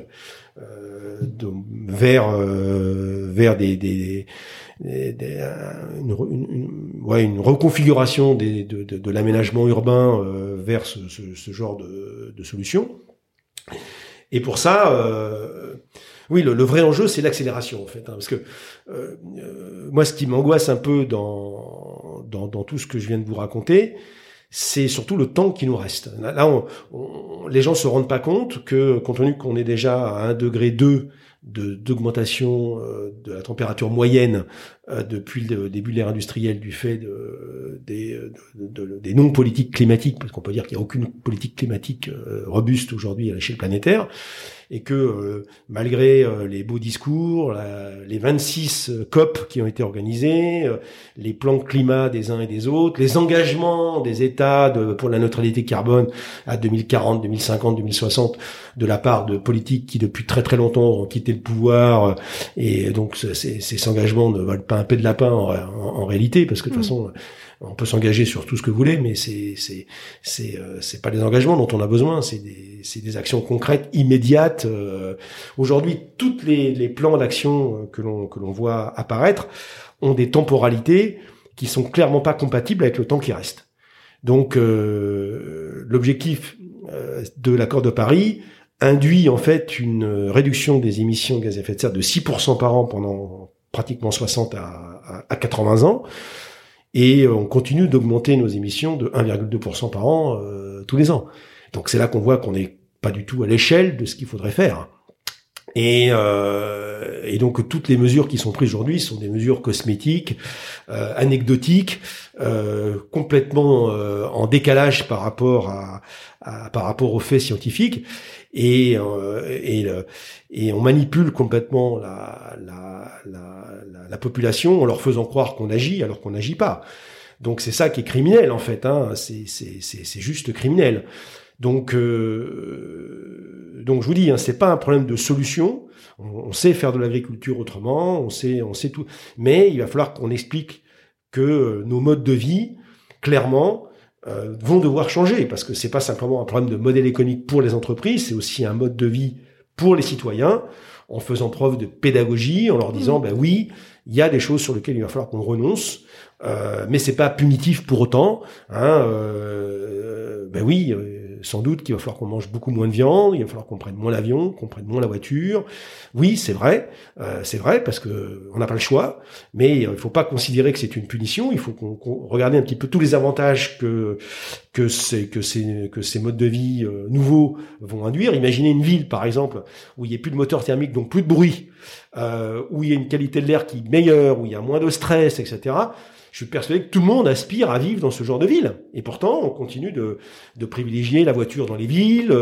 de, vers vers des, des, une, une, ouais, une, reconfiguration des, de, l'aménagement urbain euh, vers ce, ce, ce, genre de, de solution. Et pour ça, euh, oui, le, le, vrai enjeu, c'est l'accélération, en fait. Hein, parce que euh, euh, moi, ce qui m'angoisse un peu dans, dans, dans, tout ce que je viens de vous raconter, c'est surtout le temps qui nous reste. Là, on, on, les gens se rendent pas compte que, compte tenu qu'on est déjà à 1 degré 2 d'augmentation euh, de la température moyenne depuis le début de l'ère industrielle du fait de, des, des non-politiques climatiques, parce qu'on peut dire qu'il n'y a aucune politique climatique euh, robuste aujourd'hui à l'échelle planétaire, et que euh, malgré euh, les beaux discours, les 26 euh, COP qui ont été organisés, les plans climat des uns et des autres, les engagements des États de, pour la neutralité carbone à 2040, 2050, 2060 de la part de politiques qui depuis très très longtemps ont quitté le pouvoir et donc ces, ces engagements ne valent pas un peu de lapin en, en, réalité parce que de toute mm. façon on peut s'engager sur tout ce que vous voulez, mais c'est c'est c'est euh, pas des engagements dont on a besoin, c'est des c'est des actions concrètes, immédiates. Euh. Aujourd'hui, toutes les les plans d'action euh, que l'on que l'on voit apparaître ont des temporalités qui sont clairement pas compatibles avec le temps qui reste. Donc l'objectif de l'accord de Paris induit en fait une réduction des émissions de gaz à effet de serre de 6% par an pendant pratiquement 60 à, à, à 80 ans et on continue d'augmenter nos émissions de 1,2% par an euh, tous les ans. Donc c'est là qu'on voit qu'on n'est pas du tout à l'échelle de ce qu'il faudrait faire. Et, euh, et, donc toutes les mesures qui sont prises aujourd'hui sont des mesures cosmétiques, euh, anecdotiques, euh, complètement euh, en décalage par rapport à, à, par rapport aux faits scientifiques et euh, et, et on manipule complètement la, la, la, la, population en leur faisant croire qu'on agit alors qu'on n'agit pas. Donc c'est ça qui est criminel en fait. Hein. C'est juste criminel. Donc euh, donc je vous dis, hein, c'est pas un problème de solution. On, on sait faire de l'agriculture autrement, on sait on sait tout, mais il va falloir qu'on explique que nos modes de vie, clairement, euh, vont devoir changer parce que c'est pas simplement un problème de modèle économique pour les entreprises, c'est aussi un mode de vie pour les citoyens en faisant preuve de pédagogie, en leur disant, mmh. ben oui, il y a des choses sur lesquelles il va falloir qu'on renonce, euh, mais c'est pas punitif pour autant. Hein, euh, ben oui, euh, sans doute qu'il va falloir qu'on mange beaucoup moins de viande, il va falloir qu'on prenne moins l'avion, qu'on prenne moins la voiture. Oui, c'est vrai, euh, c'est vrai parce que on n'a pas le choix, mais il faut pas considérer que c'est une punition. Il faut qu'on regarde un petit peu tous les avantages que que ces que que ces modes de vie euh, nouveaux vont induire. Imaginez une ville, par exemple, où il n'y a plus de moteur thermique, donc plus de bruit, euh, où il y a une qualité de l'air qui est meilleure, où il y a moins de stress, etc je suis persuadé que tout le monde aspire à vivre dans ce genre de ville. Et pourtant, on continue de, privilégier la voiture dans les villes,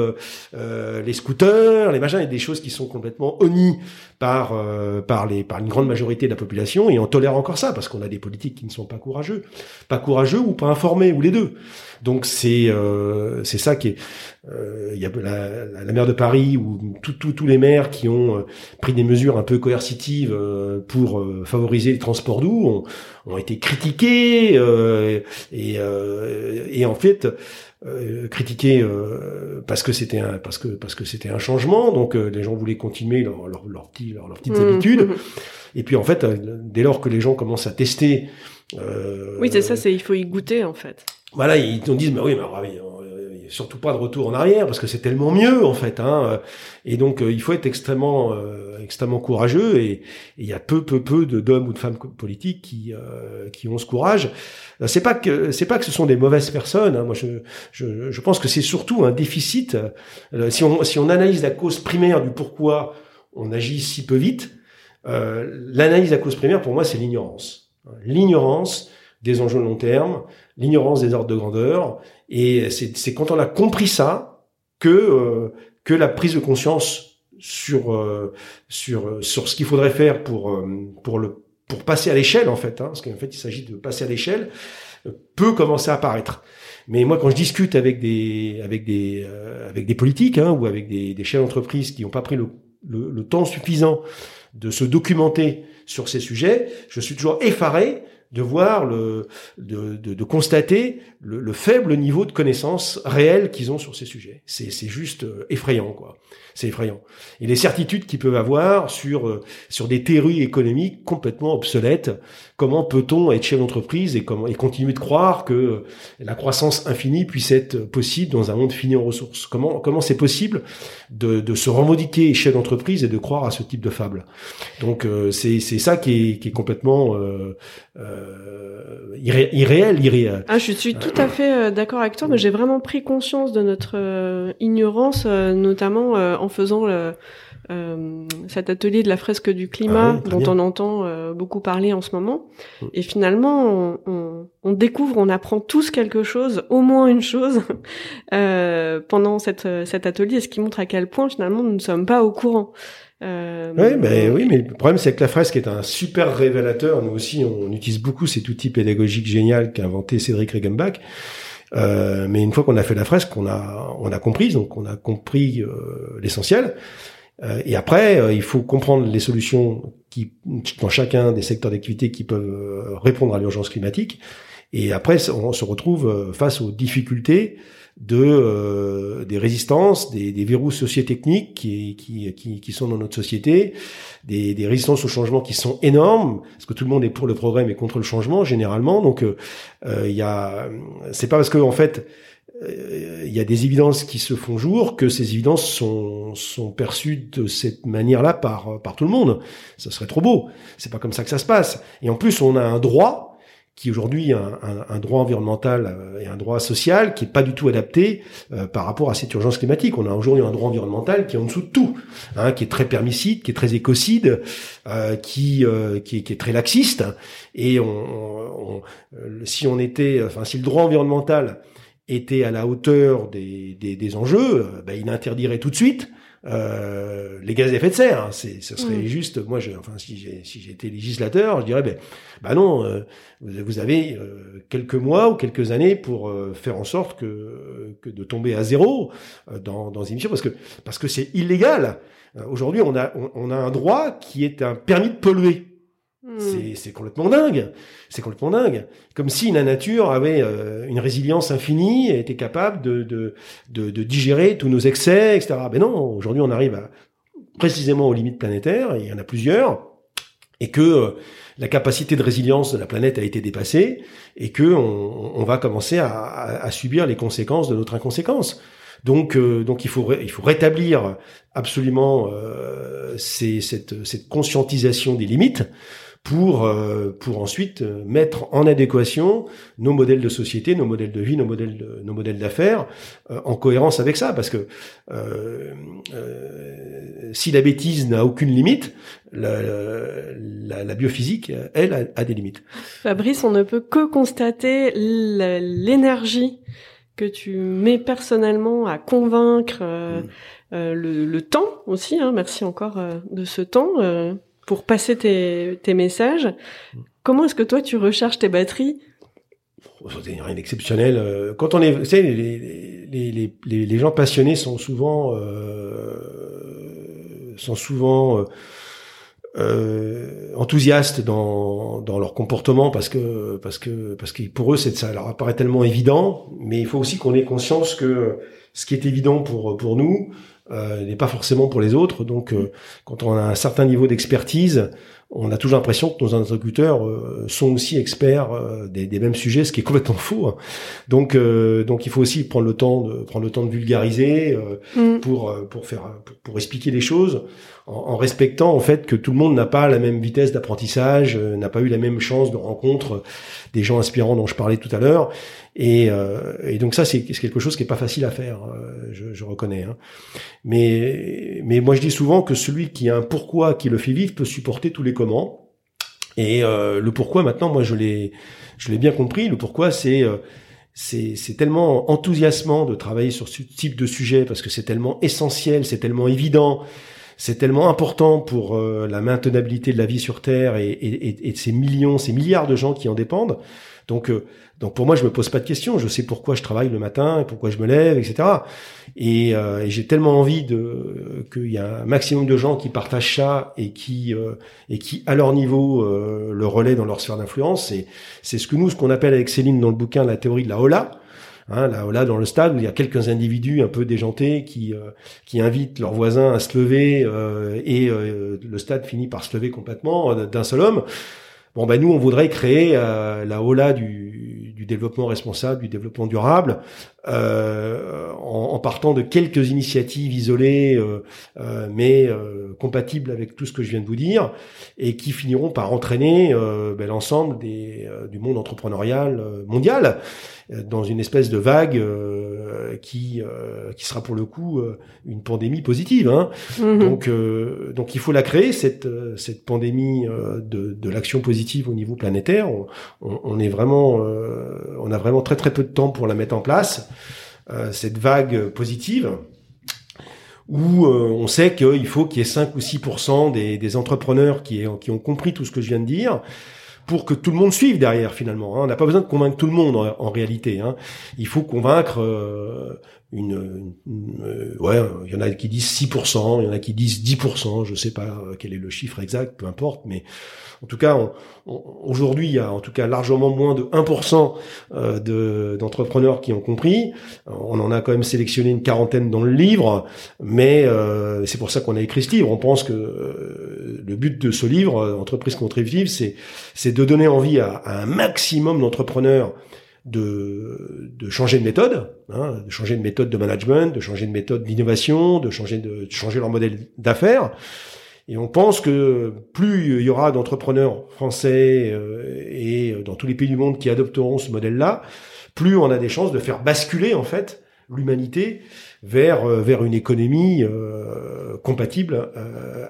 euh, les scooters, les machins, et des choses qui sont complètement honnies par par les par une grande majorité de la population et on tolère encore ça parce qu'on a des politiques qui ne sont pas courageux, pas courageux ou pas informés ou les deux. Donc c'est c'est ça qui est il y a la, la, maire de Paris ou tous les maires qui ont pris des mesures un peu coercitives pour favoriser les transports doux ont, ont été critiqués et et en fait euh, critiqué euh, parce que c'était un parce que parce que c'était un changement. Donc euh, les gens voulaient continuer leur leur, leur, leur, petites mmh. habitudes. [LAUGHS] Et puis en fait dès lors que les gens commencent à tester oui c'est ça c'est il faut y goûter en fait. voilà ils te disent mais oui mais surtout pas de retour en arrière parce que c'est tellement mieux en fait. Hein. Et donc il faut être extrêmement extrêmement courageux et il y a peu peu peu d'hommes ou de femmes politiques qui qui ont ce courage. C'est pas que c'est pas que ce sont des mauvaises personnes. Hein. Moi, je, je, pense que c'est surtout un déficit. Euh, si on si on analyse la cause primaire du pourquoi on agit si peu vite, euh, l'analyse la cause primaire pour moi c'est l'ignorance. L'ignorance des enjeux long terme, l'ignorance des ordres de grandeur, et c'est quand on a compris ça que euh, que la prise de conscience sur euh, sur sur ce qu'il faudrait faire pour pour le pour passer à l'échelle en fait, hein, parce qu'en fait il s'agit de passer à l'échelle, euh, peut commencer à apparaître. Mais moi, quand je discute avec des avec des euh, avec des politiques hein, ou avec des, des chefs d'entreprise qui n'ont pas pris le, le, le, temps suffisant de se documenter sur ces sujets, je suis toujours effaré de voir le, de, de, constater le, le, faible niveau de connaissance réelle qu'ils ont sur ces sujets. C'est, c'est juste euh, effrayant, quoi. C'est effrayant. Et les certitudes qu'ils peuvent avoir sur euh, sur des théories économiques complètement obsolètes. Comment peut-on être chef d'entreprise et comment et continuer de croire que la croissance infinie puisse être possible dans un monde fini en ressources? Comment comment c'est possible de, de se revendiquer chef d'entreprise et de croire à ce type de fable? Donc euh, c'est c'est ça qui est qui est complètement euh, euh, irréel, irréel. Ah, je suis tout à fait euh, d'accord avec toi, mais j'ai vraiment pris conscience de notre euh, ignorance, notamment en faisant le, cet atelier de la fresque du climat ah dont on entend beaucoup parler en ce moment. Mm. Et finalement, on, on, découvre, on apprend tous quelque chose, au moins une chose, [LAUGHS] pendant cette, cet atelier, ce qui montre à quel point finalement nous ne sommes pas au courant. Euh, oui, mais, oui, mais le problème c'est que la fresque est un super révélateur. Nous aussi, on utilise beaucoup cet outil pédagogique génial qu'a inventé Cédric Regenbach. Euh, mais une fois qu'on a fait la fresque, on a on a compris, donc on a compris euh, l'essentiel. Euh, et après, euh, il faut comprendre les solutions qui dans chacun des secteurs d'activité qui peuvent répondre à l'urgence climatique. Et après, on se retrouve face aux difficultés de euh, des résistances, des, des verrous sociotechniques qui, qui, qui, sont dans notre société, des, des, résistances au changement qui sont énormes, parce que tout le monde est pour le progrès mais contre le changement généralement. Donc euh, euh, il y a, c'est pas parce que en fait il y a des évidences qui se font jour que ces évidences sont, sont perçues de cette manière-là par, par tout le monde. Ça serait trop beau. C'est pas comme ça que ça se passe. Et en plus, on a un droit qui aujourd'hui un, un, un, droit environnemental euh, et un droit social qui est pas du tout adapté euh, par rapport à cette urgence climatique. On a aujourd'hui un droit environnemental qui est en dessous de tout, hein, qui est très permisside, qui est très écocide, euh, qui, euh, qui, est, qui, est, très laxiste. Et on, on, si on était, enfin si le droit environnemental était à la hauteur des, des, des enjeux, ben, il interdirait tout de suite euh, les gaz à effet de serre. Hein, c'est, ce serait juste. Moi, je, enfin, si j'ai si j'étais législateur, je dirais, ben, bah non, euh, vous avez euh, quelques mois ou quelques années pour euh, faire en sorte que, que de tomber à zéro dans dans émission, parce que parce que c'est illégal. Aujourd'hui, on a on, on a un droit qui est un permis de polluer. Hmm. C'est complètement dingue. C'est complètement dingue. Comme si la nature avait euh, une résilience infinie et était capable de, de, de, de digérer tous nos excès, etc. Mais non, aujourd'hui on arrive à, précisément aux limites planétaires, il y en a plusieurs, et que euh, la capacité de résilience de la planète a été dépassée, et que on, on va commencer à, à, subir les conséquences de notre inconséquence. Donc, euh, donc il faut il faut rétablir absolument cette, cette conscientisation des limites pour euh, pour ensuite euh, mettre en adéquation nos modèles de société, nos modèles de vie, nos modèles de, nos modèles d'affaires euh, en cohérence avec ça, parce que si la bêtise n'a aucune limite, la, la, la, biophysique, elle, a, des limites. Fabrice, on ne peut que constater l'énergie que tu mets personnellement à convaincre mm. le, le, temps aussi. Hein, merci encore de ce temps pour passer tes, messages. Mm. Comment est-ce que toi tu recharges tes batteries? Rien d'exceptionnel. Quand on est, vous savez, les, les, les, les gens passionnés sont souvent euh, sont souvent euh, euh, enthousiastes dans, dans leur comportement parce que parce que parce que pour eux c'est ça leur apparaît tellement évident mais il faut aussi qu'on ait conscience que ce qui est évident pour pour nous euh, n'est pas forcément pour les autres donc quand on a un certain niveau d'expertise on a toujours l'impression que nos interlocuteurs euh, sont aussi experts euh, des, des, mêmes sujets, ce qui est complètement faux. Hein. Donc, euh, donc il faut aussi prendre le temps de prendre le temps de vulgariser mm. pour pour faire pour, expliquer les choses en, en, respectant en fait que tout le monde n'a pas la même vitesse d'apprentissage, n'a pas eu la même chance de rencontre des gens inspirants dont je parlais tout à l'heure. Et, euh, et, donc ça, c'est quelque chose qui est pas facile à faire, euh, je, je, reconnais. Hein. Mais, mais moi, je dis souvent que celui qui a un pourquoi qui le fait vivre peut supporter tous les comment. Et euh, le pourquoi, maintenant, moi, je l'ai, je l'ai bien compris. Le pourquoi, c'est euh, c'est tellement enthousiasmant de travailler sur ce type de sujet parce que c'est tellement essentiel, c'est tellement évident, c'est tellement important pour euh, la maintenabilité de la vie sur Terre et, et, et, de ces millions, ces milliards de gens qui en dépendent. Donc, euh, donc pour moi, je me pose pas de questions. Je sais pourquoi je travaille le matin et pourquoi je me lève, etc. Et, euh, et j'ai tellement envie de qu'il y a un maximum de gens qui partagent ça et qui euh, et qui à leur niveau le relaient dans leur sphère d'influence. Et c'est ce que nous, ce qu'on appelle avec Céline dans le bouquin la théorie de la hola. Hein, la hola dans le stade où il y a quelques individus un peu déjantés qui qui invitent leurs voisins à se lever et le stade finit par se lever complètement d'un seul homme. Bon, ben nous, on voudrait créer euh, la hola du, développement responsable, du développement durable, euh, en, partant de quelques initiatives isolées, euh, euh mais compatibles avec tout ce que je viens de vous dire, et qui finiront par entraîner ben, l'ensemble des, du monde entrepreneurial mondial dans une espèce de vague qui qui sera pour le coup une pandémie positive. Hein. Mm-hmm. Donc donc il faut la créer cette cette pandémie de, de l'action positive au niveau planétaire. On, est vraiment, euh, on a vraiment très très peu de temps pour la mettre en place. Euh, cette vague positive où euh, on sait qu'il faut qu'il y ait 5 ou 6% des, entrepreneurs qui, qui ont compris tout ce que je viens de dire pour que tout le monde suive derrière finalement. Hein. On n'a pas besoin de convaincre tout le monde en, réalité. Hein. Il faut convaincre une, ouais, il y en a qui disent 6%, il y en a qui disent 10%, je sais pas quel est le chiffre exact, peu importe, mais en tout cas, aujourd'hui, il y a en tout cas largement moins de 1% euh, d'entrepreneurs qui ont compris. On en a quand même sélectionné une quarantaine dans le livre, mais euh, c'est pour ça qu'on a écrit ce livre. On pense que euh, le but de ce livre, Entreprise contributive, c'est c'est de donner envie à, un maximum d'entrepreneurs de, de changer de méthode, hein, de changer de méthode de management, de changer de méthode d'innovation, de changer de changer leur modèle d'affaires. Et on pense que plus il y aura d'entrepreneurs français euh, et dans tous les pays du monde qui adopteront ce modèle-là, plus on a des chances de faire basculer en fait l'humanité vers euh, vers une économie euh, compatible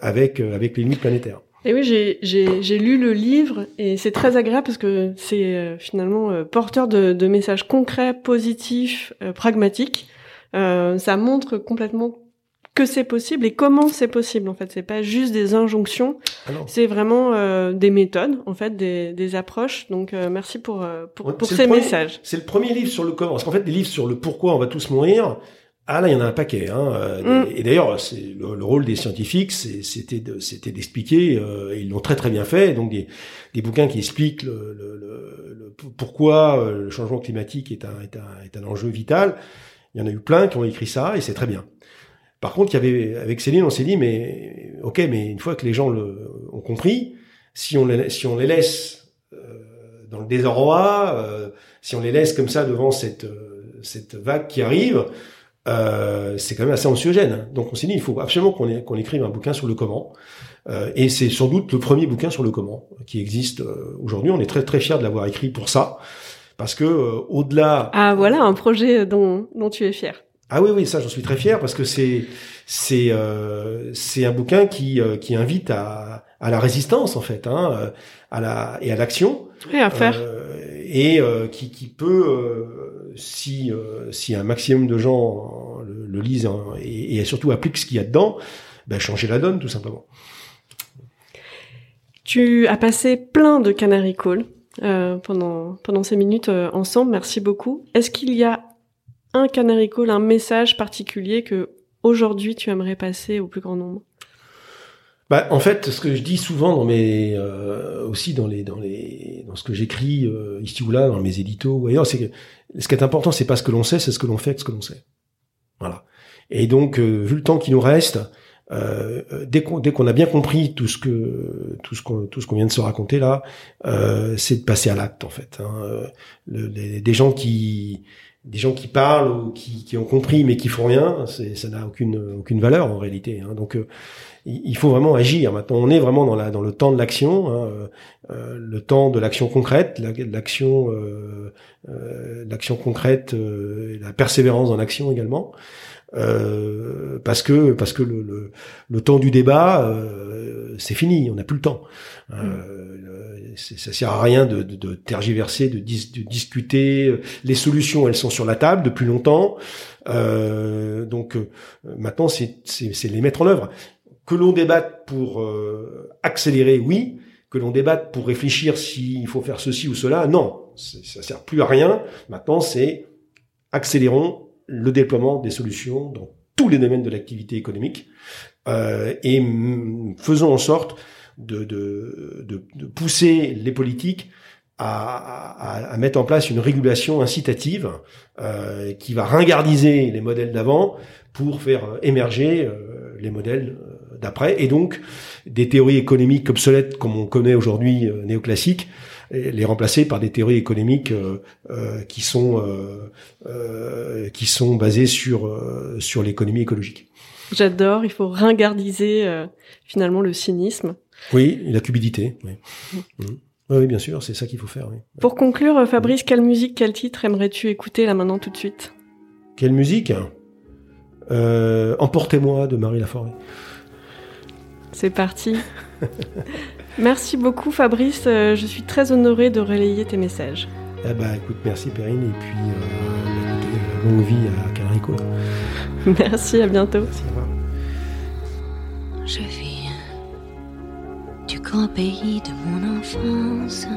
avec avec les limites planétaires. Et oui, j'ai lu le livre et c'est très agréable parce que c'est finalement porteur de, de, messages concrets, positifs, pragmatiques. ça montre complètement que c'est possible et comment c'est possible en fait. C'est pas juste des injonctions. Ah c'est vraiment euh, des méthodes en fait des, des approches. Donc euh, merci pour euh, pour, pour ces messages. c'est le premier livre sur le comment parce qu'en fait des livres sur le pourquoi on va tous mourir ah là, il y en a un paquet. Hein. Mm. Et d'ailleurs, c'est le, rôle des scientifiques, c'était d'expliquer. Euh, ils l'ont très très bien fait. Donc des, des bouquins qui expliquent le, le, le, pourquoi le changement climatique est un, est un est un enjeu vital. Il y en a eu plein qui ont écrit ça, et c'est très bien. Par contre, il y avait avec Céline, on s'est dit, mais ok, mais une fois que les gens le, ont compris, si on les, si on les laisse euh, dans le désarroi, euh, si on les laisse comme ça devant cette euh, cette vague qui arrive, c'est quand même assez anxiogène. Donc on s'est dit, il faut absolument qu'on qu'on écrive un bouquin sur le comment. et c'est sans doute le premier bouquin sur le comment qui existe aujourd'hui. On est très très fiers de l'avoir écrit pour ça, parce que au-delà. Ah voilà un projet dont dont tu es fier. Ah oui, oui, ça, j'en suis très fier parce que c'est c'est euh, c'est un bouquin qui euh, qui invite à à la résistance en fait, hein, euh, à la et à l'action. Et à faire. et qui qui peut si si un maximum de gens le, lisent et, et, surtout appliquent ce qu'il y a dedans, ben changer la donne tout simplement. Tu as passé plein de Canary Call euh, pendant pendant ces minutes euh, ensemble. Merci beaucoup. Est-ce qu'il y a un Canary Call, un message particulier que aujourd'hui tu aimerais passer au plus grand nombre? Bah, en fait, ce que je dis souvent dans mes euh, aussi dans les dans les dans ce que j'écris ici ou là dans mes éditos ou ailleurs, c'est que ce qui est important, c'est pas ce que l'on sait, c'est ce que l'on fait avec ce que l'on sait. Voilà. Et donc, vu le temps qui nous reste, euh, dès qu'on dès qu'on a bien compris tout ce que tout ce qu'on tout ce qu'on vient de se raconter là, euh, c'est de passer à l'acte en fait. Hein. Le, des gens qui des gens qui parlent ou qui, qui ont compris mais qui font rien, ça n'a aucune aucune valeur en réalité. Hein. Donc euh, il faut vraiment agir. Maintenant, on est vraiment dans la dans le temps de l'action, hein, euh, le temps de l'action concrète, l'action euh, l'action concrète, la persévérance dans l'action également. Euh, parce que parce que le, le, le temps du débat euh, c'est fini, on n'a plus le temps. Euh, ça sert à rien de, de, de tergiverser, de, de, discuter. Les solutions, elles sont sur la table depuis longtemps. Euh, donc euh, maintenant, c'est les mettre en œuvre. Que l'on débatte pour accélérer, oui. Que l'on débatte pour réfléchir s'il faut faire ceci ou cela, non. Ça sert plus à rien. Maintenant, c'est accélérons le déploiement des solutions dans tous les domaines de l'activité économique euh, et faisons en sorte de, de, de, pousser les politiques à, à, mettre en place une régulation incitative euh, qui va ringardiser les modèles d'avant pour faire émerger euh, les modèles euh, d'après et donc des théories économiques obsolètes comme on connaît aujourd'hui euh, néoclassiques les remplacer par des théories économiques euh, euh, qui sont qui sont basées sur sur l'économie écologique. J'adore. Il faut ringardiser finalement le cynisme. Oui, la cupidité. Oui. Mm. Mm. Oui, bien sûr, c'est ça qu'il faut faire. Pour conclure, Fabrice, quelle musique, quel titre aimerais-tu écouter là maintenant tout de suite? Quelle musique? Emportez-moi de Marie Laforêt. C'est parti. Merci beaucoup Fabrice, euh, je suis très honorée de relayer tes messages. Eh ben, écoute, merci Perrine et puis euh, euh longue vie à Canarico. Merci, à bientôt. Merci. Je viens du grand pays de mon enfance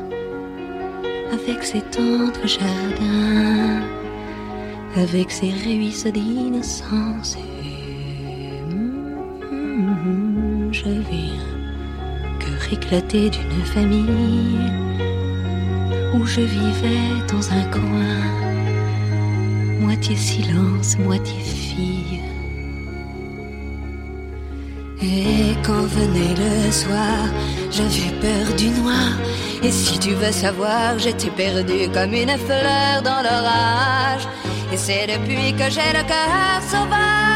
avec ses tendres jardins, avec ses ruisseaux d'innocence. Viens éclaté d'une famille où je vivais dans un coin, moitié silence, moitié fille. Et quand venait le soir, j'avais peur du noir. Et si tu veux savoir, j'étais perdue comme une fleur dans l'orage. Et c'est depuis que j'ai le cœur sauvage.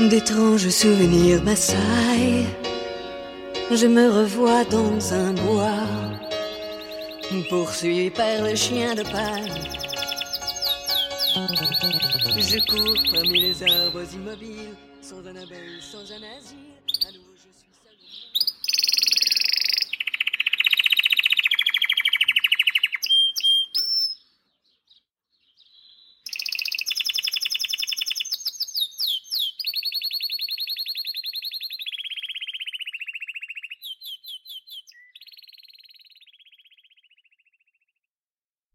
d'étranges souvenirs m'assaillent. Je me revois dans un bois poursuivi par le chien de paille. Je cours parmi les arbres immobiles, sans un abeille, sans un asile.